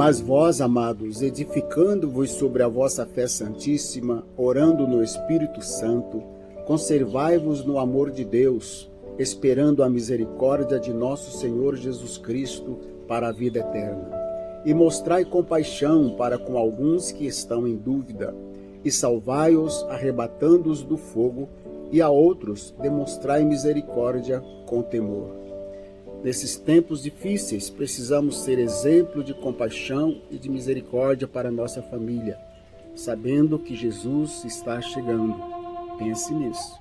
Mas vós, amados, edificando-vos sobre a vossa fé santíssima, orando no Espírito Santo, conservai-vos no amor de Deus, esperando a misericórdia de nosso Senhor Jesus Cristo para a vida eterna. E mostrai compaixão para com alguns que estão em dúvida, e salvai-os arrebatando-os do fogo, e a outros demonstrai misericórdia com temor. Nesses tempos difíceis, precisamos ser exemplo de compaixão e de misericórdia para nossa família, sabendo que Jesus está chegando. Pense nisso.